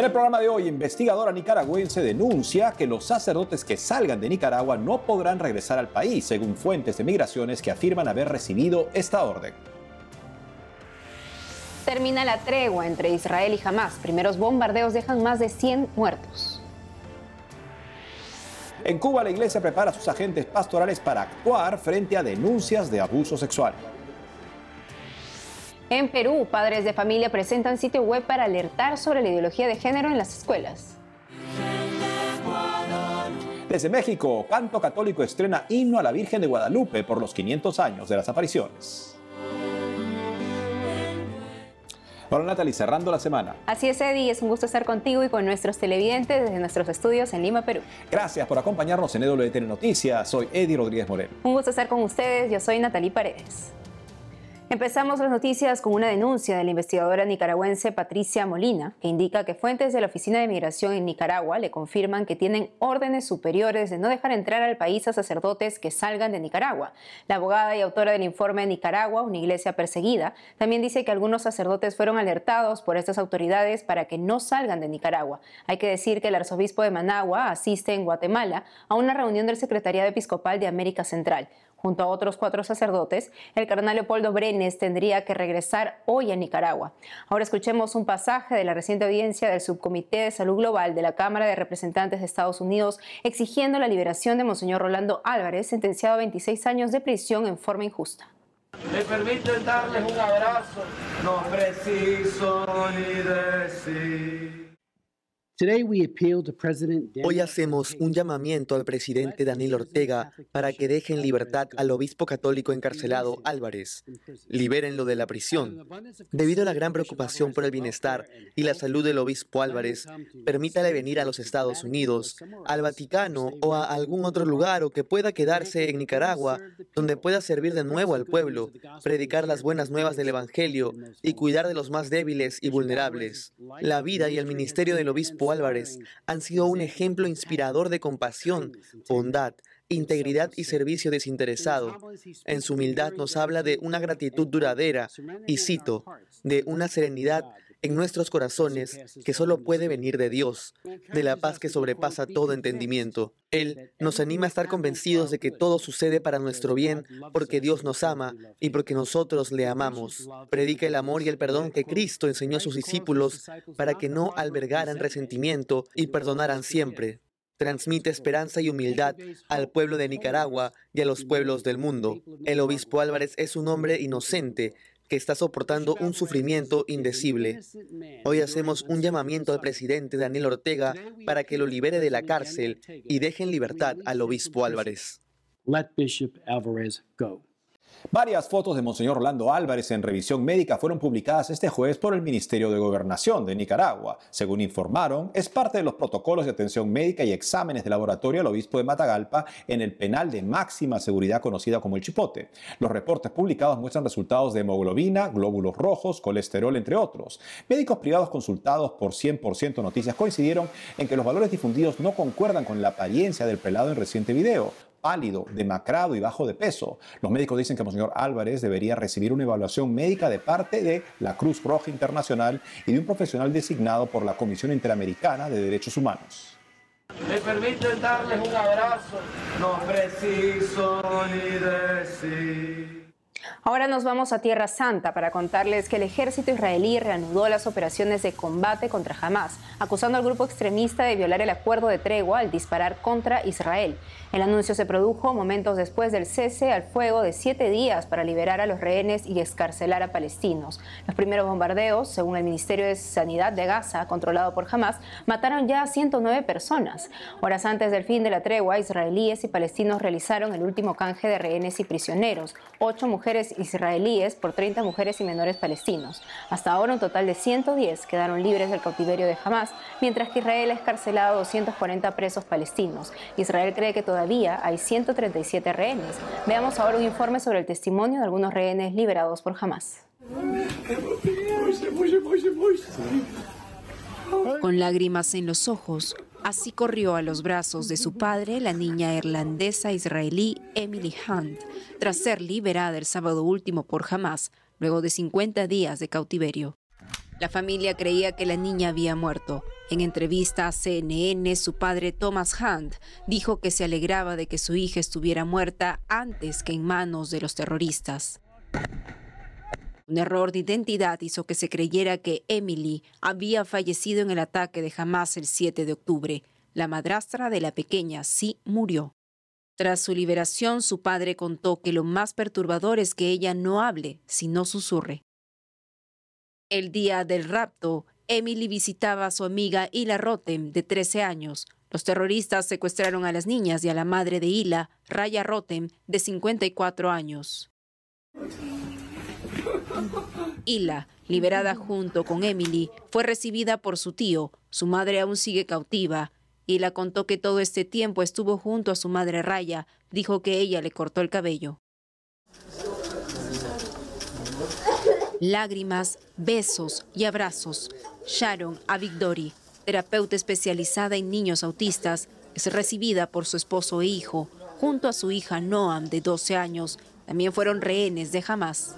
En el programa de hoy, investigadora nicaragüense denuncia que los sacerdotes que salgan de Nicaragua no podrán regresar al país, según fuentes de migraciones que afirman haber recibido esta orden. Termina la tregua entre Israel y Hamas. Primeros bombardeos dejan más de 100 muertos. En Cuba, la iglesia prepara a sus agentes pastorales para actuar frente a denuncias de abuso sexual. En Perú, padres de familia presentan sitio web para alertar sobre la ideología de género en las escuelas. Desde México, Canto Católico estrena himno a la Virgen de Guadalupe por los 500 años de las apariciones. Hola Natalie, cerrando la semana. Así es, Eddie, es un gusto estar contigo y con nuestros televidentes desde nuestros estudios en Lima, Perú. Gracias por acompañarnos en EWTN Noticias. Soy Eddie Rodríguez Moreno. Un gusto estar con ustedes. Yo soy Natalie Paredes. Empezamos las noticias con una denuncia de la investigadora nicaragüense Patricia Molina, que indica que fuentes de la Oficina de Migración en Nicaragua le confirman que tienen órdenes superiores de no dejar entrar al país a sacerdotes que salgan de Nicaragua. La abogada y autora del informe Nicaragua, una iglesia perseguida, también dice que algunos sacerdotes fueron alertados por estas autoridades para que no salgan de Nicaragua. Hay que decir que el arzobispo de Managua asiste en Guatemala a una reunión del Secretariado Episcopal de América Central. Junto a otros cuatro sacerdotes, el cardenal Leopoldo Brenes tendría que regresar hoy a Nicaragua. Ahora escuchemos un pasaje de la reciente audiencia del Subcomité de Salud Global de la Cámara de Representantes de Estados Unidos exigiendo la liberación de Monseñor Rolando Álvarez, sentenciado a 26 años de prisión en forma injusta. Me permiten darles un abrazo, no preciso ni decir. Hoy hacemos un llamamiento al presidente Daniel Ortega para que deje en libertad al obispo católico encarcelado Álvarez. Libérenlo de la prisión. Debido a la gran preocupación por el bienestar y la salud del obispo Álvarez, permítale venir a los Estados Unidos, al Vaticano o a algún otro lugar o que pueda quedarse en Nicaragua, donde pueda servir de nuevo al pueblo, predicar las buenas nuevas del Evangelio y cuidar de los más débiles y vulnerables. La vida y el ministerio del obispo Álvarez han sido un ejemplo inspirador de compasión, bondad, integridad y servicio desinteresado. En su humildad nos habla de una gratitud duradera y, cito, de una serenidad en nuestros corazones que solo puede venir de Dios, de la paz que sobrepasa todo entendimiento. Él nos anima a estar convencidos de que todo sucede para nuestro bien porque Dios nos ama y porque nosotros le amamos. Predica el amor y el perdón que Cristo enseñó a sus discípulos para que no albergaran resentimiento y perdonaran siempre transmite esperanza y humildad al pueblo de Nicaragua y a los pueblos del mundo. El obispo Álvarez es un hombre inocente que está soportando un sufrimiento indecible. Hoy hacemos un llamamiento al presidente Daniel Ortega para que lo libere de la cárcel y deje en libertad al obispo Álvarez. Varias fotos de Monseñor Orlando Álvarez en revisión médica fueron publicadas este jueves por el Ministerio de Gobernación de Nicaragua. Según informaron, es parte de los protocolos de atención médica y exámenes de laboratorio al obispo de Matagalpa en el penal de máxima seguridad conocida como el Chipote. Los reportes publicados muestran resultados de hemoglobina, glóbulos rojos, colesterol, entre otros. Médicos privados consultados por 100% Noticias coincidieron en que los valores difundidos no concuerdan con la apariencia del pelado en reciente video pálido, demacrado y bajo de peso. Los médicos dicen que Monseñor Álvarez debería recibir una evaluación médica de parte de la Cruz Roja Internacional y de un profesional designado por la Comisión Interamericana de Derechos Humanos. Me permiten darles un abrazo, no preciso ni decir. Ahora nos vamos a Tierra Santa para contarles que el ejército israelí reanudó las operaciones de combate contra Hamas, acusando al grupo extremista de violar el acuerdo de tregua al disparar contra Israel. El anuncio se produjo momentos después del cese al fuego de siete días para liberar a los rehenes y escarcelar a palestinos. Los primeros bombardeos, según el Ministerio de Sanidad de Gaza, controlado por Hamas, mataron ya a 109 personas. Horas antes del fin de la tregua, israelíes y palestinos realizaron el último canje de rehenes y prisioneros, ocho mujeres israelíes por 30 mujeres y menores palestinos. Hasta ahora un total de 110 quedaron libres del cautiverio de Hamas, mientras que Israel ha escarcelado a 240 presos palestinos. Israel cree que todavía hay 137 rehenes. Veamos ahora un informe sobre el testimonio de algunos rehenes liberados por Hamas. Con lágrimas en los ojos, así corrió a los brazos de su padre la niña irlandesa israelí Emily Hunt, tras ser liberada el sábado último por Hamas, luego de 50 días de cautiverio. La familia creía que la niña había muerto En entrevista a CNN, su padre Thomas Hunt dijo que se alegraba de que su hija estuviera muerta antes que en manos de los terroristas. Un error de identidad hizo que se creyera que Emily había fallecido en el ataque de Hamas el 7 de octubre. La madrastra de la pequeña sí murió. Tras su liberación, su padre contó que lo más perturbador es que ella no hable, sino susurre. El día del rapto, Emily visitaba a su amiga Ila Rotem, de 13 años. Los terroristas secuestraron a las niñas y a la madre de Ila, Raya Rotem, de 54 años. Ila, liberada junto con Emily, fue recibida por su tío. Su madre aún sigue cautiva. Ila contó que todo este tiempo estuvo junto a su madre Raya. Dijo que ella le cortó el cabello. Lágrimas, besos y abrazos. Sharon Avigdori, terapeuta especializada en niños autistas, es recibida por su esposo e hijo, junto a su hija Noam, de 12 años. También fueron rehenes de Hamas.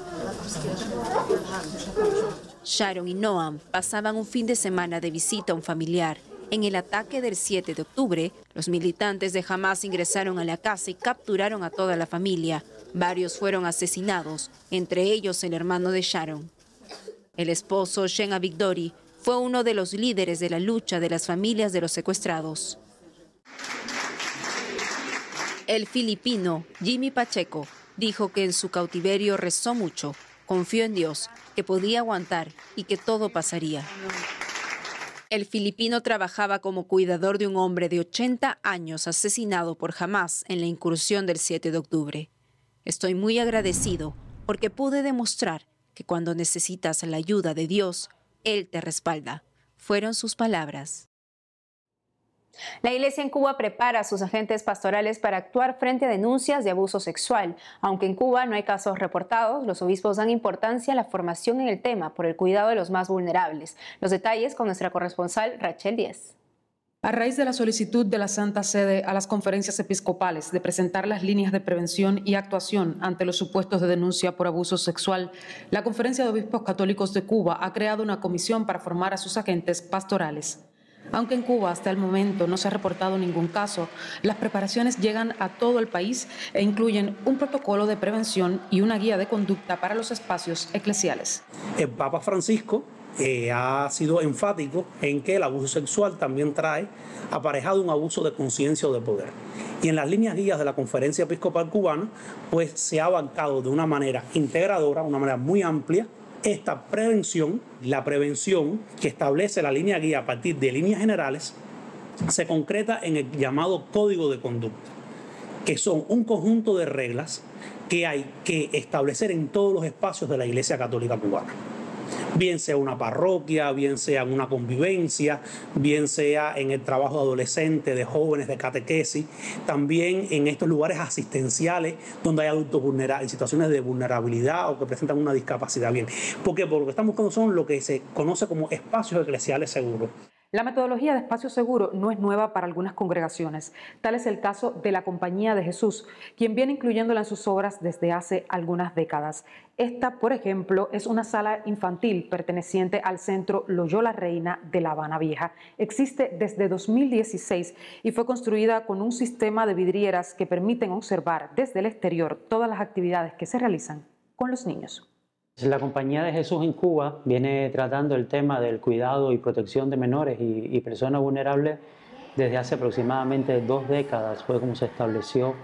Sharon y Noam pasaban un fin de semana de visita a un familiar. En el ataque del 7 de octubre, los militantes de Hamas ingresaron a la casa y capturaron a toda la familia. Varios fueron asesinados, entre ellos el hermano de Sharon. El esposo, Shen Avigdori, fue uno de los líderes de la lucha de las familias de los secuestrados. El filipino Jimmy Pacheco dijo que en su cautiverio rezó mucho, confió en Dios, que podía aguantar y que todo pasaría. El filipino trabajaba como cuidador de un hombre de 80 años asesinado por Hamas en la incursión del 7 de octubre. Estoy muy agradecido porque pude demostrar que cuando necesitas la ayuda de Dios, Él te respalda. Fueron sus palabras. La Iglesia en Cuba prepara a sus agentes pastorales para actuar frente a denuncias de abuso sexual. Aunque en Cuba no hay casos reportados, los obispos dan importancia a la formación en el tema por el cuidado de los más vulnerables. Los detalles con nuestra corresponsal Rachel Díez. A raíz de la solicitud de la Santa Sede a las conferencias episcopales de presentar las líneas de prevención y actuación ante los supuestos de denuncia por abuso sexual, la Conferencia de Obispos Católicos de Cuba ha creado una comisión para formar a sus agentes pastorales. Aunque en Cuba hasta el momento no se ha reportado ningún caso, las preparaciones llegan a todo el país e incluyen un protocolo de prevención y una guía de conducta para los espacios eclesiales. El Papa Francisco eh, ha sido enfático en que el abuso sexual también trae aparejado un abuso de conciencia o de poder. Y en las líneas guías de la Conferencia Episcopal Cubana, pues se ha abarcado de una manera integradora, una manera muy amplia, esta prevención, la prevención que establece la línea guía a partir de líneas generales, se concreta en el llamado código de conducta, que son un conjunto de reglas que hay que establecer en todos los espacios de la Iglesia Católica Cubana bien sea una parroquia, bien sea una convivencia, bien sea en el trabajo de adolescentes, de jóvenes, de catequesis, también en estos lugares asistenciales donde hay adultos vulnerables, en situaciones de vulnerabilidad o que presentan una discapacidad. Bien, porque por lo que estamos buscando son lo que se conoce como espacios eclesiales seguros. La metodología de espacio seguro no es nueva para algunas congregaciones. Tal es el caso de la Compañía de Jesús, quien viene incluyéndola en sus obras desde hace algunas décadas. Esta, por ejemplo, es una sala infantil perteneciente al Centro Loyola Reina de La Habana Vieja. Existe desde 2016 y fue construida con un sistema de vidrieras que permiten observar desde el exterior todas las actividades que se realizan con los niños. La Compañía de Jesús en Cuba viene tratando el tema del cuidado y protección de menores y, personas vulnerables desde hace aproximadamente dos décadas. Fue como se estableció,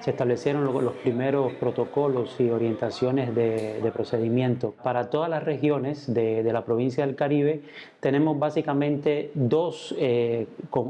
se establecieron los, primeros protocolos y orientaciones de, procedimiento. Para todas las regiones de, la provincia del Caribe tenemos básicamente dos, eh,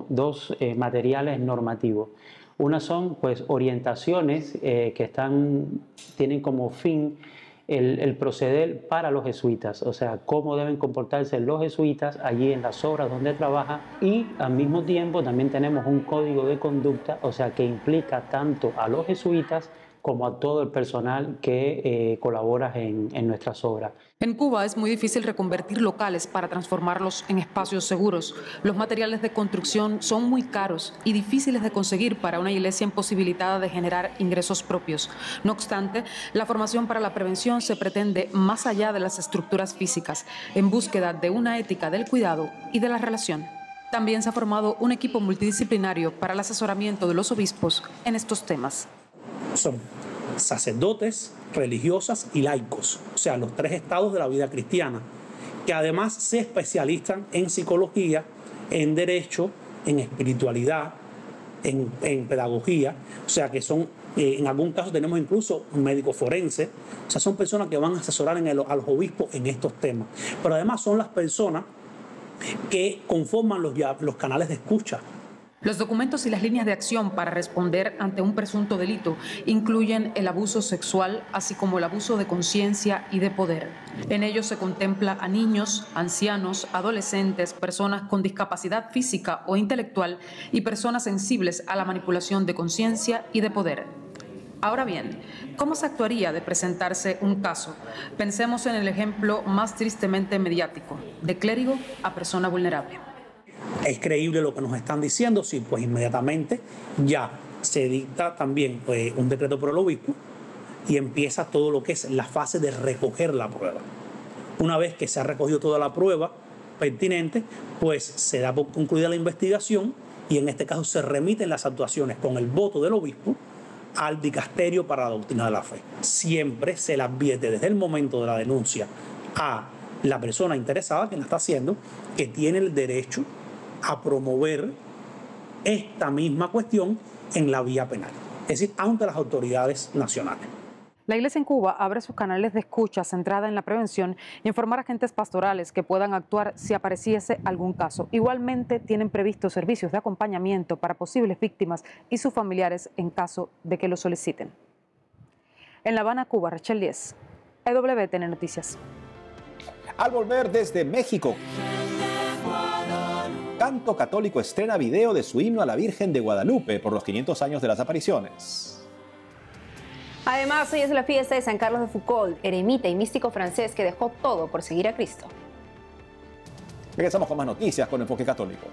dos eh, materiales normativos. Una son pues orientaciones eh, que están, tienen como fin el, proceder para los jesuitas, o sea, cómo deben comportarse los jesuitas allí en las obras donde trabaja. Y al mismo tiempo también tenemos un código de conducta, o sea, que implica tanto a los jesuitas como a todo el personal que eh, colabora en, en nuestras obras. En Cuba es muy difícil reconvertir locales para transformarlos en espacios seguros. Los materiales de construcción son muy caros y difíciles de conseguir para una iglesia imposibilitada de generar ingresos propios. No obstante, la formación para la prevención se pretende más allá de las estructuras físicas, en búsqueda de una ética del cuidado y de la relación. También se ha formado un equipo multidisciplinario para el asesoramiento de los obispos en estos temas. Son sacerdotes, religiosas y laicos, o sea, los tres estados de la vida cristiana, que además se especializan en psicología, en derecho, en espiritualidad, en, pedagogía, o sea, que son, eh, en algún caso tenemos incluso un médico forense, o sea, son personas que van a asesorar en a los obispos en estos temas, pero además son las personas que conforman los, los canales de escucha los documentos y las líneas de acción para responder ante un presunto delito incluyen el abuso sexual, así como el abuso de conciencia y de poder. En ellos se contempla a niños, ancianos, adolescentes, personas con discapacidad física o intelectual y personas sensibles a la manipulación de conciencia y de poder. Ahora bien, ¿cómo se actuaría de presentarse un caso? Pensemos en el ejemplo más tristemente mediático, de clérigo a persona vulnerable. ¿Es creíble lo que nos están diciendo? Sí, pues inmediatamente ya se dicta también pues, un decreto por el obispo y empieza todo lo que es la fase de recoger la prueba. Una vez que se ha recogido toda la prueba pertinente, pues se da por concluida la investigación y en este caso se remiten las actuaciones con el voto del obispo al dicasterio para la doctrina de la fe. Siempre se le advierte desde el momento de la denuncia a la persona interesada, que la está haciendo, que tiene el derecho a promover esta misma cuestión en la vía penal, es decir, ante las autoridades nacionales. La Iglesia en Cuba abre sus canales de escucha centrada en la prevención y informar a agentes pastorales que puedan actuar si apareciese algún caso. Igualmente tienen previstos servicios de acompañamiento para posibles víctimas y sus familiares en caso de que lo soliciten. En La Habana, Cuba, Rachel Díez, EWTN Noticias. Al volver desde México, Canto Católico estrena video de su himno a la Virgen de Guadalupe por los 500 años de las apariciones. Además, hoy es la fiesta de San Carlos de Foucault, eremita y místico francés que dejó todo por seguir a Cristo. Regresamos con más noticias con Enfoque Católico.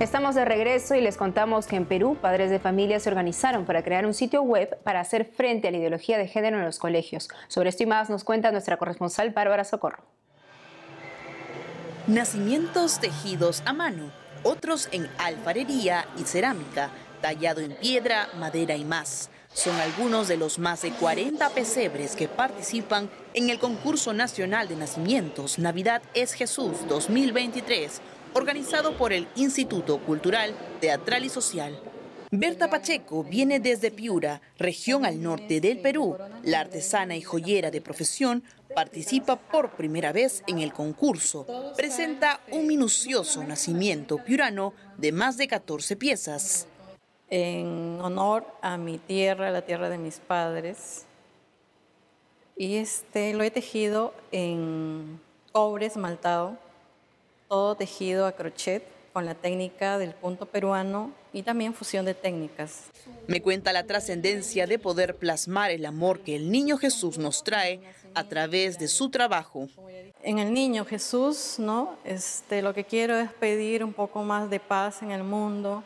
Estamos de regreso y les contamos que en Perú padres de familia se organizaron para crear un sitio web para hacer frente a la ideología de género en los colegios. Sobre esto y más nos cuenta nuestra corresponsal Bárbara Socorro. Nacimientos tejidos a mano, otros en alfarería y cerámica, tallado en piedra, madera y más. Son algunos de los más de 40 pesebres que participan en el concurso nacional de nacimientos Navidad es Jesús 2023 organizado por el Instituto Cultural, Teatral y Social. Berta Pacheco viene desde Piura, región al norte del Perú. La artesana y joyera de profesión participa por primera vez en el concurso. Presenta un minucioso nacimiento piurano de más de 14 piezas. En honor a mi tierra, la tierra de mis padres. Y este lo he tejido en cobre esmaltado todo tejido a crochet con la técnica del punto peruano y también fusión de técnicas. Me cuenta la trascendencia de poder plasmar el amor que el niño Jesús nos trae a través de su trabajo. En el niño Jesús, ¿no? Este, lo que quiero es pedir un poco más de paz en el mundo,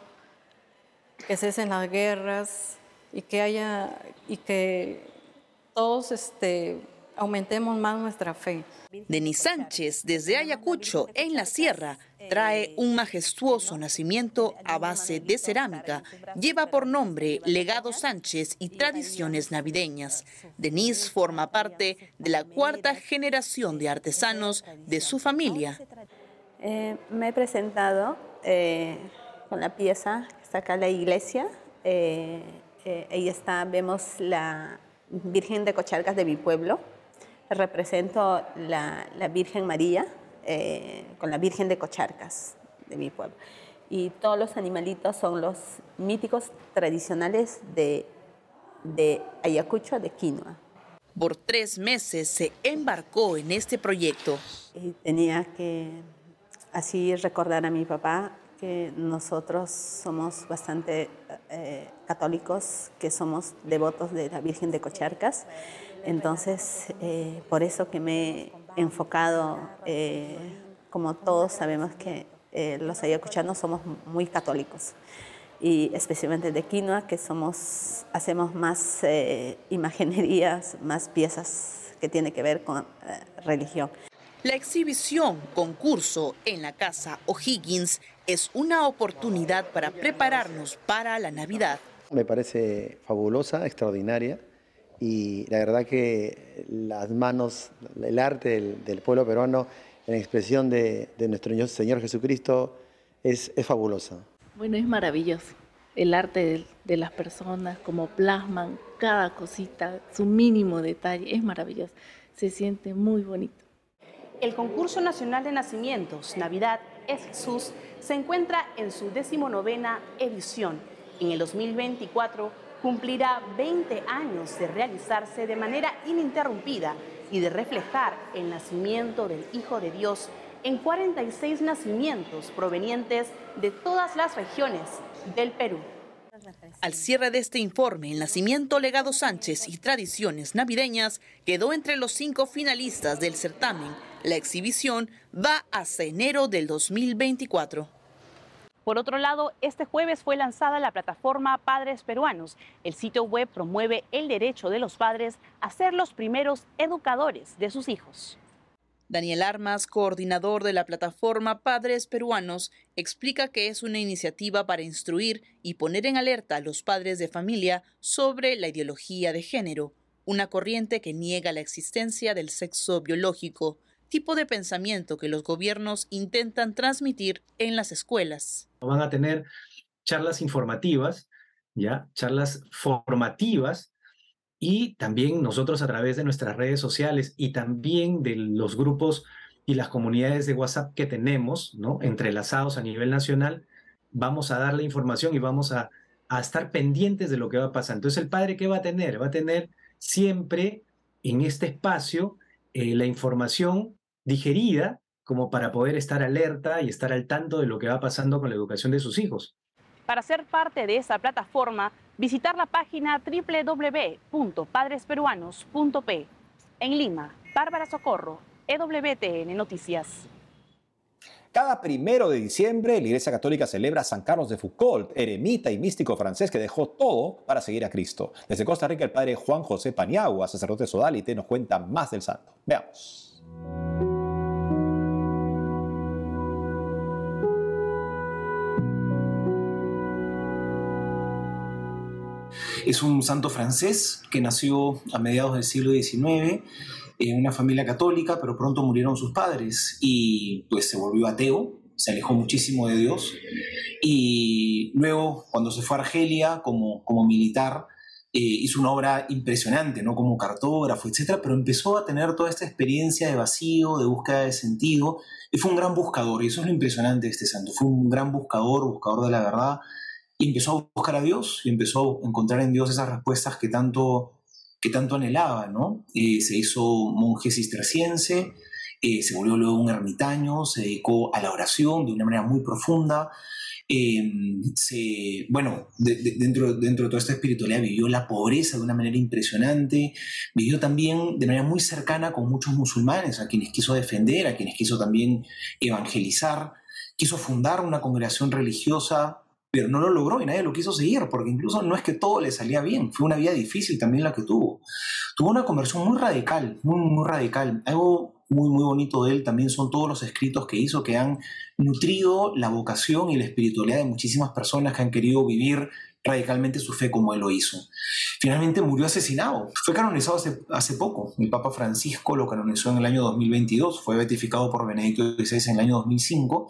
que cesen las guerras y que haya y que todos este, aumentemos más nuestra fe. Denis Sánchez, desde Ayacucho, en la sierra, trae un majestuoso nacimiento a base de cerámica. Lleva por nombre Legado Sánchez y Tradiciones Navideñas. Denise forma parte de la cuarta generación de artesanos de su familia. Eh, me he presentado eh, con la pieza que está acá en la iglesia. Eh, ahí está, vemos la Virgen de Cocharcas de mi pueblo represento la, la Virgen María eh, con la Virgen de Cocharcas de mi pueblo. Y todos los animalitos son los míticos tradicionales de, de Ayacucho, de Quinoa. Por tres meses se embarcó en este proyecto. Y tenía que así recordar a mi papá que nosotros somos bastante eh, católicos, que somos devotos de la Virgen de Cocharcas entonces, eh, por eso que me he enfocado, eh, como todos sabemos que eh, los ayacuchanos somos muy católicos. y especialmente de quinoa, que somos, hacemos más eh, imaginerías, más piezas que tienen que ver con eh, religión. La exhibición concurso en la Casa O'Higgins es una oportunidad para prepararnos para la Navidad. Me parece fabulosa, extraordinaria y la verdad que las manos, el arte del, pueblo peruano en expresión de, nuestro Señor Jesucristo es, es fabulosa. Bueno, es maravilloso el arte de, las personas, como plasman cada cosita, su mínimo detalle, es maravilloso. Se siente muy bonito. El concurso nacional de nacimientos Navidad es Jesús se encuentra en su decimonovena edición. En el 2024 cumplirá 20 años de realizarse de manera ininterrumpida y de reflejar el nacimiento del Hijo de Dios en 46 nacimientos provenientes de todas las regiones del Perú. Al cierre de este informe, el nacimiento Legado Sánchez y Tradiciones Navideñas quedó entre los cinco finalistas del certamen. La exhibición va hasta enero del 2024. Por otro lado, este jueves fue lanzada la plataforma Padres Peruanos. El sitio web promueve el derecho de los padres a ser los primeros educadores de sus hijos. Daniel Armas, coordinador de la plataforma Padres Peruanos, explica que es una iniciativa para instruir y poner en alerta a los padres de familia sobre la ideología de género, una corriente que niega la existencia del sexo biológico, tipo de pensamiento que los gobiernos intentan transmitir en las escuelas. Van a tener charlas informativas, ya, charlas formativas y también nosotros a través de nuestras redes sociales y también de los grupos y las comunidades de WhatsApp que tenemos, ¿no? entrelazados a nivel nacional, vamos a dar la información y vamos a, estar pendientes de lo que va a pasar. Entonces, el padre, ¿qué va a tener? Va a tener siempre en este espacio eh, la información digerida como para poder estar alerta y estar al tanto de lo que va pasando con la educación de sus hijos. Para ser parte de esa plataforma, visitar la página www.padresperuanos.p. En Lima, Bárbara Socorro, EWTN Noticias. Cada primero de diciembre, la Iglesia Católica celebra a San Carlos de Foucault, eremita y místico francés que dejó todo para seguir a Cristo. Desde Costa Rica, el padre Juan José Paniagua, sacerdote sodalite, nos cuenta más del santo. Veamos. Es un santo francés que nació a mediados del siglo XIX en una familia católica, pero pronto murieron sus padres y pues se volvió ateo, se alejó muchísimo de Dios y luego cuando se fue a Argelia como, como militar eh, hizo una obra impresionante, ¿no? Como cartógrafo, etcétera, pero empezó a tener toda esta experiencia de vacío, de búsqueda de sentido, y fue un gran buscador, y eso es lo impresionante de este santo, fue un gran buscador, buscador de la verdad, empezó a buscar a Dios y empezó a encontrar en Dios esas respuestas que tanto, que tanto anhelaba, ¿no? Se hizo monje cisterciense, eh, se volvió luego un ermitaño, se dedicó a la oración de una manera muy profunda. Em, se, bueno, dentro, dentro de toda esta espiritualidad vivió la pobreza de una manera impresionante, vivió también de manera muy cercana con muchos musulmanes, a quienes quiso defender, a quienes quiso también evangelizar, quiso fundar una congregación religiosa pero no lo logró y nadie lo quiso seguir, porque incluso no es que todo le salía bien, fue una vida difícil también la que tuvo. Tuvo una conversión muy radical, muy, muy radical. Algo muy, muy bonito de él también son todos los escritos que hizo que han nutrido la vocación y la espiritualidad de muchísimas personas que han querido vivir radicalmente su fe como él lo hizo. Finalmente murió asesinado. Fue canonizado hace, poco. El Papa Francisco lo canonizó en el año 2022. Fue beatificado por Benedicto XVI en el año 2005.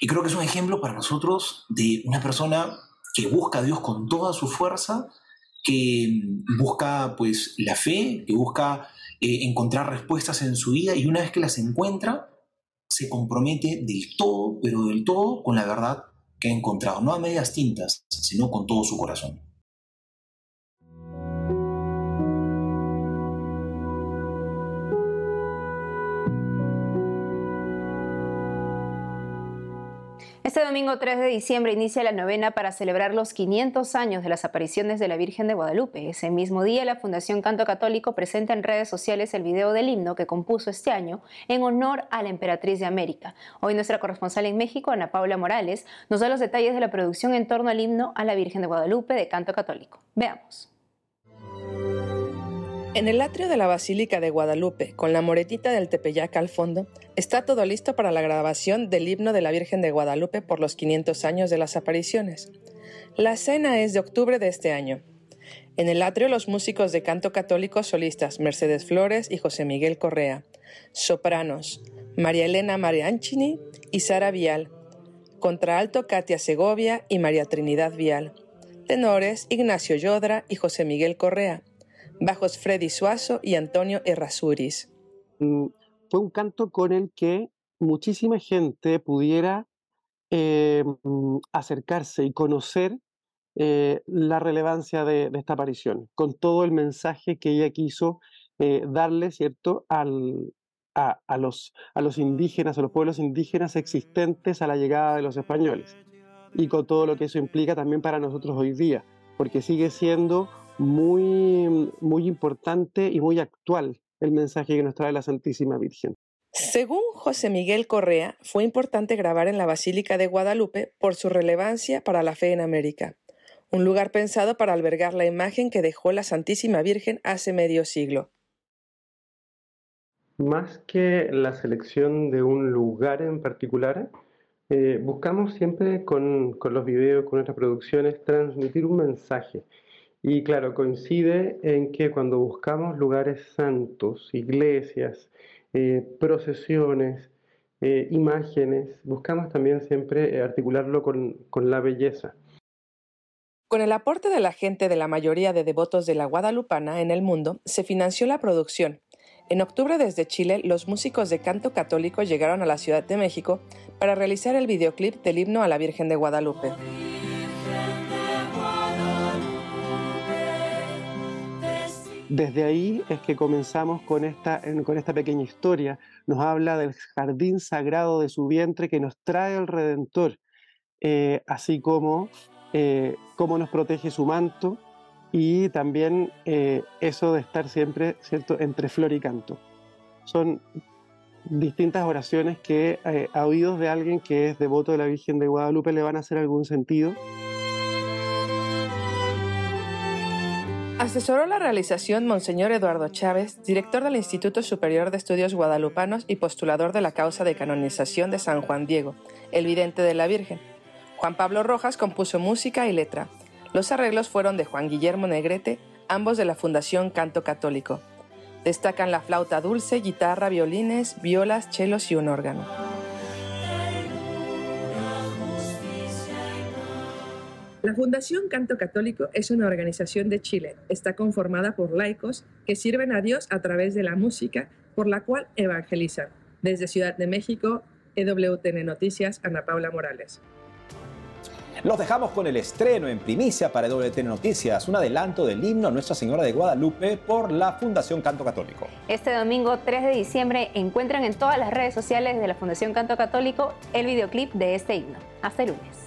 Y creo que es un ejemplo para nosotros de una persona que busca a Dios con toda su fuerza, que busca pues la fe, que busca eh, encontrar respuestas en su vida y una vez que las encuentra, se compromete del todo, pero del todo con la verdad que ha encontrado, no a medias tintas, sino con todo su corazón. Este domingo 3 de diciembre inicia la novena para celebrar los 500 años de las apariciones de la Virgen de Guadalupe. Ese mismo día, la Fundación Canto Católico presenta en redes sociales el video del himno que compuso este año en honor a la Emperatriz de América. Hoy nuestra corresponsal en México, Ana Paula Morales, nos da los detalles de la producción en torno al himno a la Virgen de Guadalupe de Canto Católico. Veamos. En el atrio de la Basílica de Guadalupe, con la moretita del Tepeyac al fondo, está todo listo para la grabación del himno de la Virgen de Guadalupe por los 500 años de las apariciones. La cena es de octubre de este año. En el atrio los músicos de canto católico solistas Mercedes Flores y José Miguel Correa, sopranos María Elena Marianchini y Sara Vial, contraalto Katia Segovia y María Trinidad Vial, tenores Ignacio Yodra y José Miguel Correa, bajos Freddy Suazo y Antonio Errázuriz. Mm, fue un canto con el que muchísima gente pudiera eh, mm, acercarse y conocer eh, la relevancia de, esta aparición, con todo el mensaje que ella quiso eh, darle, ¿cierto?, a, los, a los indígenas, a los pueblos indígenas existentes a la llegada de los españoles, y con todo lo que eso implica también para nosotros hoy día, porque sigue siendo muy, muy importante y muy actual el mensaje que nos trae la Santísima Virgen. Según José Miguel Correa, fue importante grabar en la Basílica de Guadalupe por su relevancia para la fe en América, un lugar pensado para albergar la imagen que dejó la Santísima Virgen hace medio siglo. Más que la selección de un lugar en particular, eh, buscamos siempre con, con los videos, con nuestras producciones, transmitir un mensaje y claro, coincide en que cuando buscamos lugares santos, iglesias, eh, procesiones, eh, imágenes, buscamos también siempre eh, articularlo con, con la belleza. Con el aporte de la gente de la mayoría de devotos de la Guadalupana en el mundo, se financió la producción. En octubre desde Chile, los músicos de canto católico llegaron a la Ciudad de México para realizar el videoclip del himno a la Virgen de Guadalupe. Desde ahí es que comenzamos con esta, con esta pequeña historia. Nos habla del jardín sagrado de su vientre que nos trae el Redentor, eh, así como eh, cómo nos protege su manto y también eh, eso de estar siempre ¿cierto? entre flor y canto. Son distintas oraciones que a oídos de alguien que es devoto de la Virgen de Guadalupe le van a hacer algún sentido. Asesoró la realización Monseñor Eduardo Chávez, director del Instituto Superior de Estudios Guadalupanos y postulador de la causa de canonización de San Juan Diego, el vidente de la Virgen. Juan Pablo Rojas compuso música y letra. Los arreglos fueron de Juan Guillermo Negrete, ambos de la Fundación Canto Católico. Destacan la flauta dulce, guitarra, violines, violas, chelos y un órgano. La Fundación Canto Católico es una organización de Chile. Está conformada por laicos que sirven a Dios a través de la música, por la cual evangelizan. Desde Ciudad de México, EWTN Noticias, Ana Paula Morales. Los dejamos con el estreno en primicia para EWTN Noticias, un adelanto del himno a Nuestra Señora de Guadalupe por la Fundación Canto Católico. Este domingo 3 de diciembre encuentran en todas las redes sociales de la Fundación Canto Católico el videoclip de este himno. Hasta el lunes.